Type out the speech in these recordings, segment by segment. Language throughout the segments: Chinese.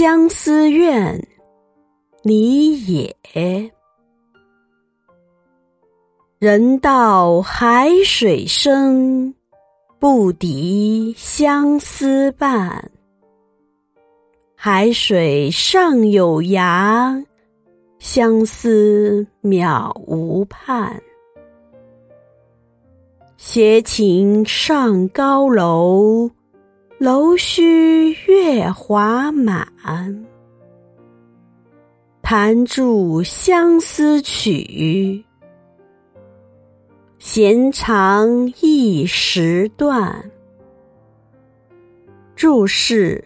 相思怨》你也，人道海水深，不敌相思半。海水上有涯，相思渺无畔。携琴上高楼。楼须月华满，弹著相思曲，弦长一时断。注释：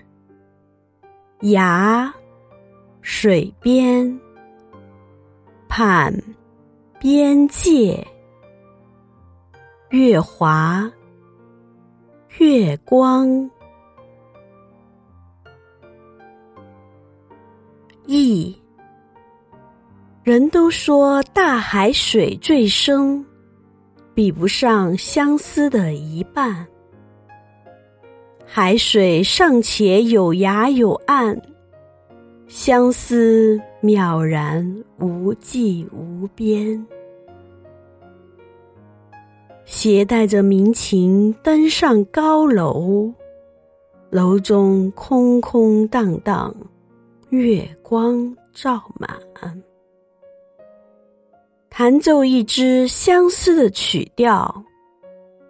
崖，水边；畔，边界；月华，月光。意，人都说大海水最深，比不上相思的一半。海水尚且有涯有岸，相思渺然无际无边。携带着民情登上高楼，楼中空空荡荡。月光照满，弹奏一支相思的曲调，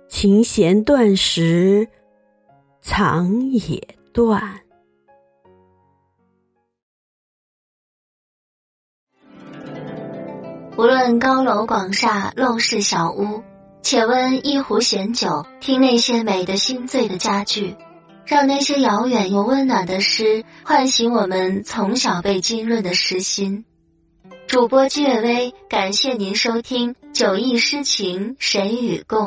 琴弦断时，肠也断。无论高楼广厦、陋室小屋，且温一壶闲酒，听那些美得心醉的佳句。让那些遥远又温暖的诗唤醒我们从小被浸润的诗心。主播姬月薇，感谢您收听《酒意诗情谁与共》，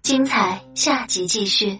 精彩下集继续。